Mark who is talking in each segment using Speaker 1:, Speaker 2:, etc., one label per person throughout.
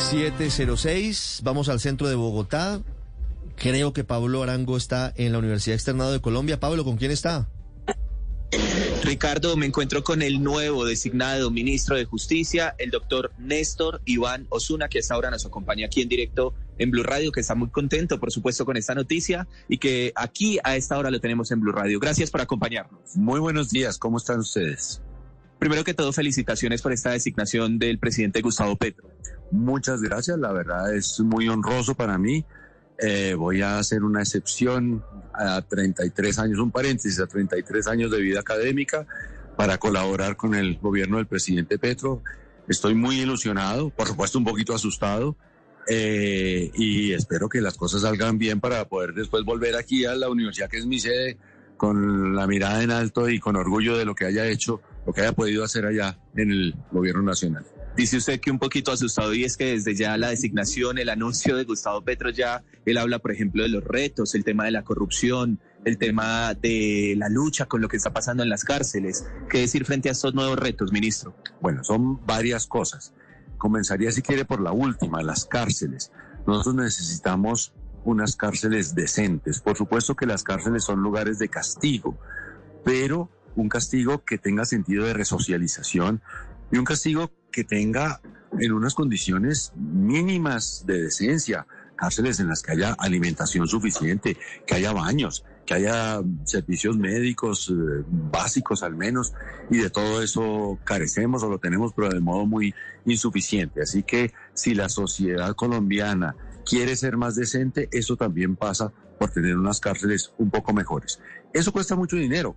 Speaker 1: 706, vamos al centro de Bogotá. Creo que Pablo Arango está en la Universidad Externado de Colombia. Pablo, ¿con quién está?
Speaker 2: Ricardo, me encuentro con el nuevo designado ministro de Justicia, el doctor Néstor Iván Osuna, que hasta ahora nos acompaña aquí en directo en Blue Radio, que está muy contento, por supuesto, con esta noticia y que aquí a esta hora lo tenemos en Blue Radio. Gracias por acompañarnos.
Speaker 3: Muy buenos días, ¿cómo están ustedes?
Speaker 2: Primero que todo, felicitaciones por esta designación del presidente Gustavo Petro.
Speaker 3: Muchas gracias, la verdad es muy honroso para mí. Eh, voy a hacer una excepción a 33 años, un paréntesis, a 33 años de vida académica para colaborar con el gobierno del presidente Petro. Estoy muy ilusionado, por supuesto un poquito asustado, eh, y espero que las cosas salgan bien para poder después volver aquí a la universidad que es mi sede con la mirada en alto y con orgullo de lo que haya hecho, lo que haya podido hacer allá en el gobierno nacional.
Speaker 2: Dice usted que un poquito asustado y es que desde ya la designación, el anuncio de Gustavo Petro ya, él habla, por ejemplo, de los retos, el tema de la corrupción, el tema de la lucha con lo que está pasando en las cárceles. ¿Qué decir frente a estos nuevos retos, ministro?
Speaker 3: Bueno, son varias cosas. Comenzaría, si quiere, por la última, las cárceles. Nosotros necesitamos unas cárceles decentes. Por supuesto que las cárceles son lugares de castigo, pero un castigo que tenga sentido de resocialización y un castigo que tenga en unas condiciones mínimas de decencia, cárceles en las que haya alimentación suficiente, que haya baños, que haya servicios médicos eh, básicos al menos, y de todo eso carecemos o lo tenemos, pero de modo muy insuficiente. Así que si la sociedad colombiana quiere ser más decente, eso también pasa por tener unas cárceles un poco mejores. Eso cuesta mucho dinero.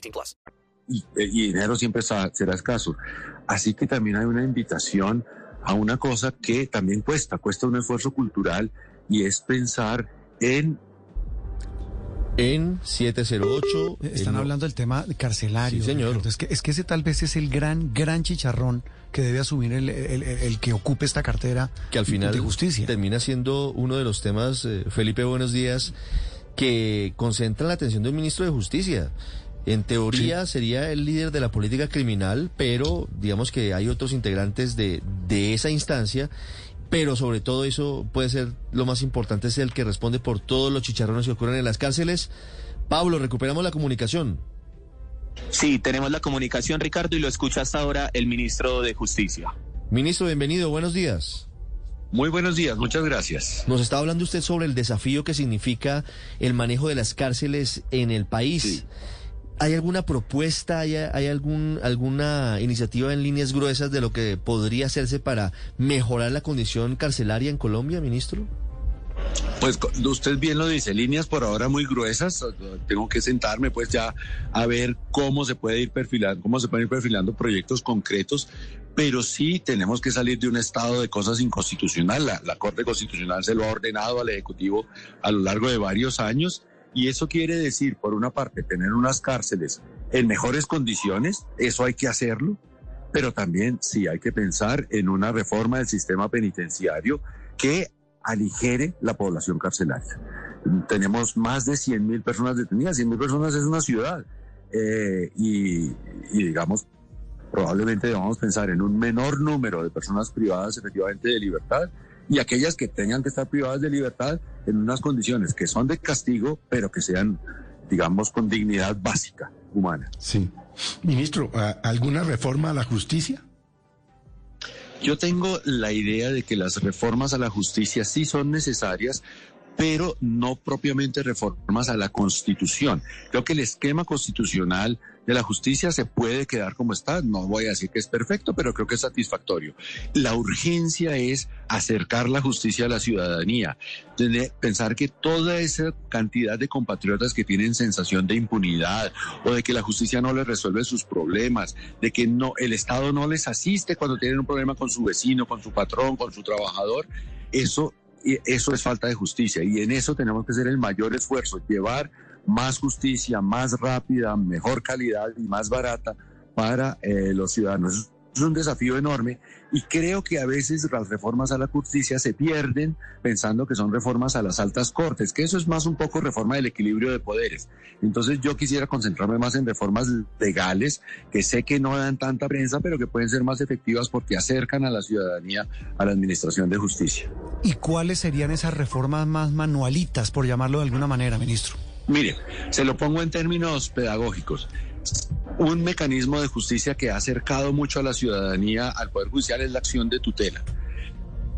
Speaker 4: 18 plus.
Speaker 3: y, y dinero siempre será escaso. Así que también hay una invitación a una cosa que también cuesta, cuesta un esfuerzo cultural y es pensar en
Speaker 1: En 708.
Speaker 5: Están
Speaker 1: el-
Speaker 5: hablando del tema carcelario.
Speaker 1: Sí, señor.
Speaker 5: Ricardo. Es que, es que ese tal vez es el gran, gran chicharrón que debe asumir el, el- el- el que ocupe esta cartera
Speaker 1: que al final
Speaker 5: de justicia.
Speaker 1: termina siendo uno de los temas, eh, Felipe, buenos días, que concentra la atención del ministro de Justicia. En teoría sería el líder de la política criminal, pero digamos que hay otros integrantes de, de esa instancia, pero sobre todo eso puede ser lo más importante, es el que responde por todos los chicharrones que ocurren en las cárceles. Pablo, recuperamos la comunicación.
Speaker 2: Sí, tenemos la comunicación, Ricardo, y lo escucha hasta ahora el ministro de Justicia.
Speaker 1: Ministro, bienvenido, buenos días.
Speaker 3: muy buenos días, muchas gracias.
Speaker 1: Nos está hablando usted sobre el desafío que significa el manejo de las cárceles en el país.
Speaker 3: Sí.
Speaker 1: ¿Hay alguna propuesta, hay, algún, alguna iniciativa en líneas gruesas de lo que podría hacerse para mejorar la condición carcelaria en Colombia, ministro?
Speaker 3: Pues usted bien lo dice, líneas por ahora muy gruesas. Tengo que sentarme pues ya a ver cómo se puede ir perfilando, cómo se pueden ir perfilando proyectos concretos, pero sí tenemos que salir de un estado de cosas inconstitucional. La Corte Constitucional se lo ha ordenado al Ejecutivo a lo largo de varios años y eso quiere decir, por una parte, tener unas cárceles en mejores condiciones, eso hay que hacerlo, pero también sí hay que pensar en una reforma del sistema penitenciario que aligere la población carcelaria. Tenemos más de 100 mil personas detenidas, 100 mil personas es una ciudad. Eh, y digamos, probablemente debamos pensar en un menor número de personas privadas efectivamente de libertad y aquellas que tengan que estar privadas de libertad en unas condiciones que son de castigo, pero que sean, digamos, con dignidad básica, humana.
Speaker 6: Sí. Ministro, ¿a- ¿alguna reforma a la justicia?
Speaker 3: Yo tengo la idea de que las reformas a la justicia sí son necesarias, pero no propiamente reformas a la Constitución. Creo que el esquema constitucional de la justicia se puede quedar como está. No voy a decir que es perfecto, pero creo que es satisfactorio. La urgencia es acercar la justicia a la ciudadanía, pensar que toda esa cantidad de compatriotas que tienen sensación de impunidad o de que la justicia no les resuelve sus problemas, de que no el Estado no les asiste cuando tienen un problema con su vecino, con su patrón, con su trabajador, eso y eso es falta de justicia y en eso tenemos que hacer el mayor esfuerzo, llevar más justicia, más rápida, mejor calidad y más barata para eh, los ciudadanos. Es un desafío enorme y creo que a veces las reformas a la justicia se pierden pensando que son reformas a las altas cortes, que eso es más un poco reforma del equilibrio de poderes. Entonces yo quisiera concentrarme más en reformas legales que sé que no dan tanta prensa, pero que pueden ser más efectivas porque acercan a la ciudadanía a la administración de justicia.
Speaker 5: ¿Y cuáles serían esas reformas más manualitas, por llamarlo de alguna manera, ministro?
Speaker 3: Mire, se lo pongo en términos pedagógicos un mecanismo de justicia que ha acercado mucho a la ciudadanía al Poder Judicial es la acción de tutela.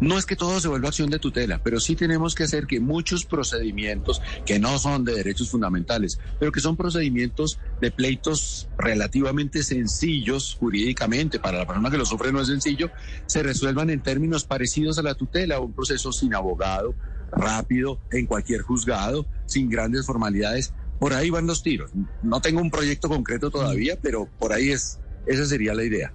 Speaker 3: No es que todo se vuelva acción de tutela, pero sí tenemos que hacer que muchos procedimientos que no son de derechos fundamentales, pero que son procedimientos de pleitos relativamente sencillos jurídicamente, para la persona que lo sufre no es sencillo, se resuelvan en términos parecidos a la tutela, un proceso sin abogado, rápido, en cualquier juzgado, sin grandes formalidades, por ahí van los tiros. No tengo un proyecto concreto todavía, mm. pero por ahí es, esa sería la idea.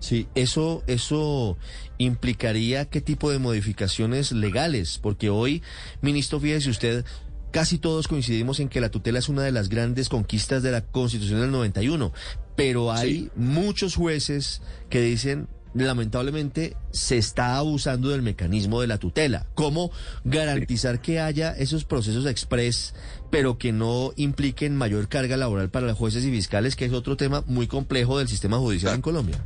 Speaker 1: Sí, eso, eso implicaría qué tipo de modificaciones legales, porque hoy, ministro, fíjese usted, casi todos coincidimos en que la tutela es una de las grandes conquistas de la Constitución del 91, pero hay muchos jueces que dicen lamentablemente se está abusando del mecanismo de la tutela. ¿Cómo garantizar que haya esos procesos express, pero que no impliquen mayor carga laboral para los jueces y fiscales, que es otro tema muy complejo del sistema judicial en Colombia?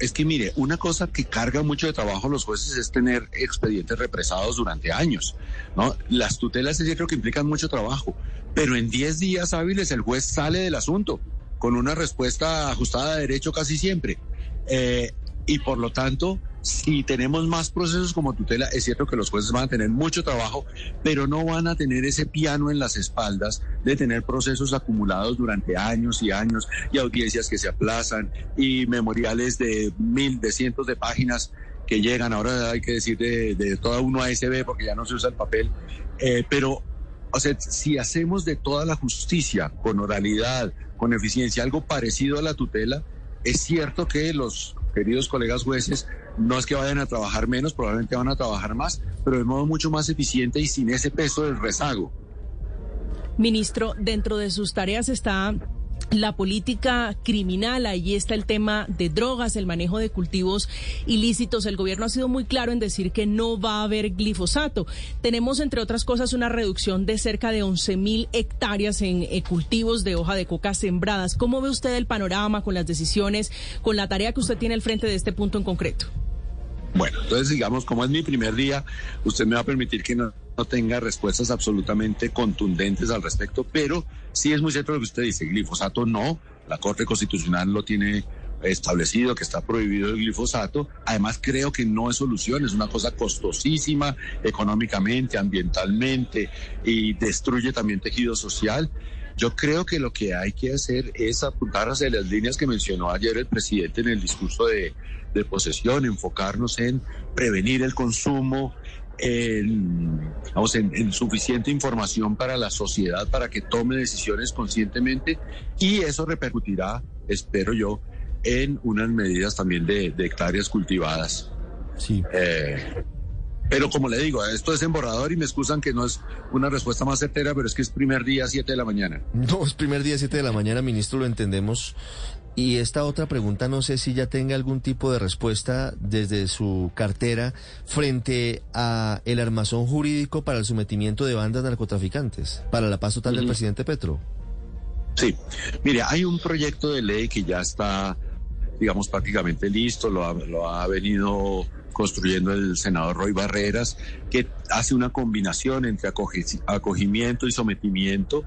Speaker 3: es que mire, una cosa que carga mucho de trabajo a los jueces es tener expedientes represados durante años, ¿no? Las tutelas es cierto que implican mucho trabajo, pero en 10 días hábiles el juez sale del asunto con una respuesta ajustada a derecho casi siempre. Eh, y por lo tanto, si tenemos más procesos como tutela, es cierto que los jueces van a tener mucho trabajo, pero no van a tener ese piano en las espaldas de tener procesos acumulados durante años y años y audiencias que se aplazan y memoriales de mil, de cientos de páginas que llegan. Ahora hay que decir de, de toda uno ASB porque ya no se usa el papel, eh, pero o sea, si hacemos de toda la justicia con oralidad, con eficiencia, algo parecido a la tutela, es cierto que los queridos colegas jueces no es que vayan a trabajar menos, probablemente van a trabajar más, pero de modo mucho más eficiente y sin ese peso del rezago.
Speaker 6: Ministro, dentro de sus tareas está la política criminal, ahí está el tema de drogas, el manejo de cultivos ilícitos. El gobierno ha sido muy claro en decir que no va a haber glifosato. Tenemos, entre otras cosas, una reducción de cerca de 11 mil hectáreas en eh, cultivos de hoja de coca sembradas. ¿Cómo ve usted el panorama con las decisiones, con la tarea que usted tiene al frente de este punto en concreto?
Speaker 3: Bueno, entonces digamos, como es mi primer día, usted me va a permitir que no, tenga respuestas absolutamente contundentes al respecto, pero sí es muy cierto lo que usted dice, glifosato no, la Corte Constitucional lo tiene establecido que está prohibido el glifosato. Además, creo que no es solución, es una cosa costosísima económicamente, ambientalmente y destruye también tejido social. Yo creo que lo que hay que hacer es apuntar hacia las líneas que mencionó ayer el presidente en el discurso de, posesión, enfocarnos en prevenir el consumo, en, en, suficiente información para la sociedad para que tome decisiones conscientemente y eso repercutirá, espero yo, en unas medidas también de, hectáreas cultivadas.
Speaker 1: Sí.
Speaker 3: Eh, pero como le digo, esto es emborrador y me excusan que no es una respuesta más certera, pero es que es primer día, 7 de la mañana.
Speaker 1: No, es primer día, 7 de la mañana, ministro, lo entendemos. Y esta otra pregunta no sé si ya tenga algún tipo de respuesta desde su cartera frente a el armazón jurídico para el sometimiento de bandas narcotraficantes, para la paz total del presidente Petro.
Speaker 3: Sí, mire, hay un proyecto de ley que ya está, digamos, prácticamente listo, lo lo ha venido construyendo el senador Roy Barreras, que hace una combinación entre acogimiento y sometimiento.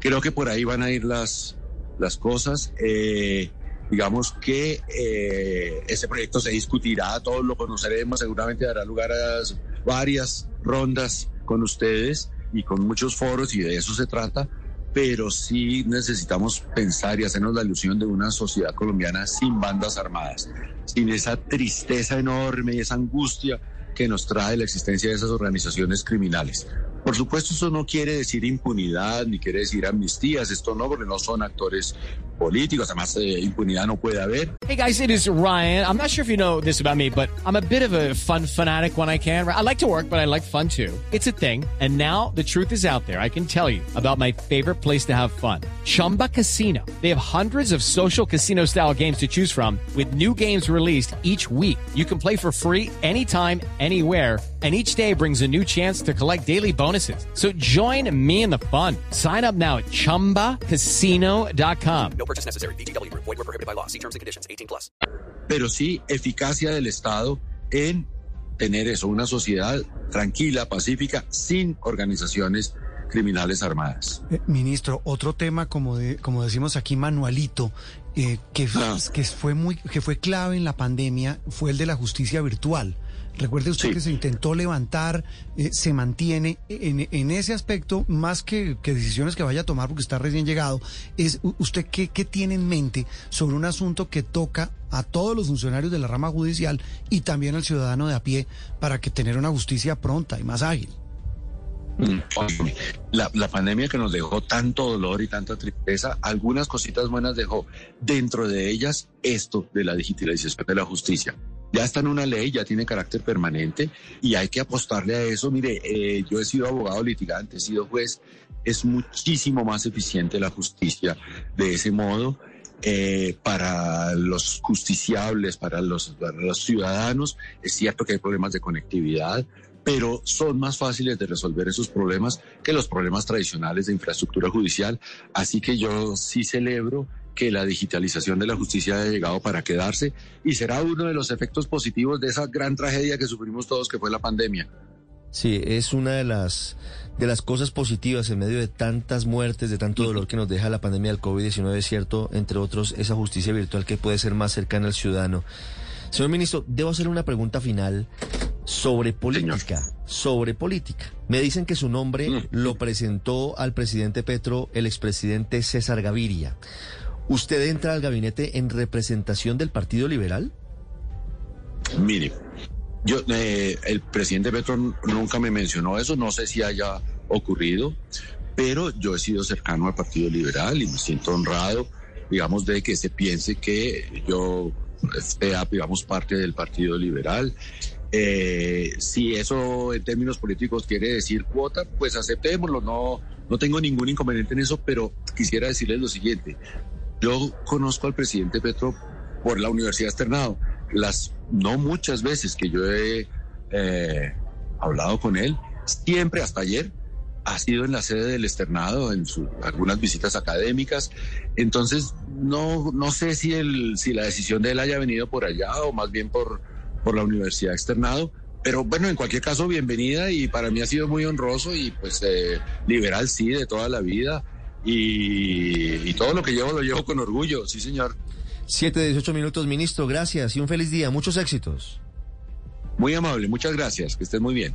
Speaker 3: Creo que por ahí van a ir las, las cosas. Eh, digamos que eh, ese proyecto se discutirá, todos lo conoceremos, seguramente dará lugar a varias rondas con ustedes y con muchos foros y de eso se trata, pero sí necesitamos pensar y hacernos la ilusión de una sociedad colombiana sin bandas armadas, sin esa tristeza enorme y esa angustia que nos trae la existencia de esas organizaciones criminales. Por supuesto, eso no quiere decir impunidad ni quiere decir amnistías, esto no, porque no son actores políticos, además eh, impunidad no puede haber.
Speaker 7: Hey guys, it is Ryan. I'm not sure if you know this about me, but I'm a bit of a fun fanatic when I can. I like to work, but I like fun too. It's a thing. And now the truth is out there. I can tell you about my favorite place to have fun. Chumba Casino. They have hundreds of social casino style games to choose from with new games released each week. You can play for free anytime, anywhere and each day brings a new chance to collect daily bonuses. So join me in the fun. Sign up now at ChumbaCasino.com.
Speaker 4: No purchase necessary. BGW. Void were prohibited by law. See terms and conditions. 18 plus.
Speaker 3: Pero sí eficacia del Estado en tener eso, una sociedad tranquila, pacífica, sin organizaciones criminales armadas.
Speaker 5: Eh, ministro, otro tema, como, de, como decimos aquí, manualito, eh, que,
Speaker 3: Ah.
Speaker 5: que, fue muy, que fue clave en la pandemia, fue el de la justicia virtual. Recuerde usted
Speaker 3: Sí.
Speaker 5: que se intentó levantar, eh, se mantiene en, en ese aspecto, más que, que decisiones que vaya a tomar porque está recién llegado, es usted qué, qué tiene en mente sobre un asunto que toca a todos los funcionarios de la rama judicial y también al ciudadano de a pie para que tener una justicia pronta y más ágil.
Speaker 3: La, la pandemia que nos dejó tanto dolor y tanta tristeza, algunas cositas buenas dejó. Dentro de ellas, esto de la digitalización de la justicia. Ya está en una ley, ya tiene carácter permanente y hay que apostarle a eso. Mire, eh, yo he sido abogado litigante, he sido juez. Es muchísimo más eficiente la justicia de ese modo. eh, para los justiciables, para los ciudadanos, es cierto que hay problemas de conectividad, pero son más fáciles de resolver esos problemas que los problemas tradicionales de infraestructura judicial. Así que yo sí celebro que la digitalización de la justicia haya llegado para quedarse y será uno de los efectos positivos de esa gran tragedia que sufrimos todos, que fue la pandemia.
Speaker 1: Sí, es una de las de las cosas positivas en medio de tantas muertes, de tanto dolor que nos deja la pandemia del COVID-19, es cierto, entre otros, esa justicia virtual que puede ser más cercana al ciudadano. Señor ministro, debo hacer una pregunta final sobre política, sobre política. Me dicen que su nombre lo presentó al presidente Petro el expresidente César Gaviria. ¿Usted entra al gabinete en representación del Partido Liberal?
Speaker 3: Mire, yo, eh, el presidente Petro nunca me mencionó eso, no sé si haya ocurrido, pero yo he sido cercano al Partido Liberal y me siento honrado, digamos, de que se piense que yo sea, digamos, parte del Partido Liberal. Eh, si eso en términos políticos quiere decir cuota, pues aceptémoslo, no, no tengo ningún inconveniente en eso, pero quisiera decirles lo siguiente. Yo conozco al presidente Petro por la Universidad Externado. Las no muchas veces que yo he eh, hablado con él, siempre hasta ayer, ha sido en la sede del externado, en su- algunas visitas académicas. Entonces, no, no sé si, el, si la decisión de él haya venido por allá o más bien por, por la Universidad Externado. Pero bueno, en cualquier caso, bienvenida y para mí ha sido muy honroso y pues eh, liberal sí, de toda la vida. Y, y todo lo que llevo lo llevo con orgullo, sí señor.
Speaker 1: Siete de 18 minutos, ministro, gracias y un feliz día, muchos éxitos.
Speaker 3: Muy amable, muchas gracias, que estén muy bien.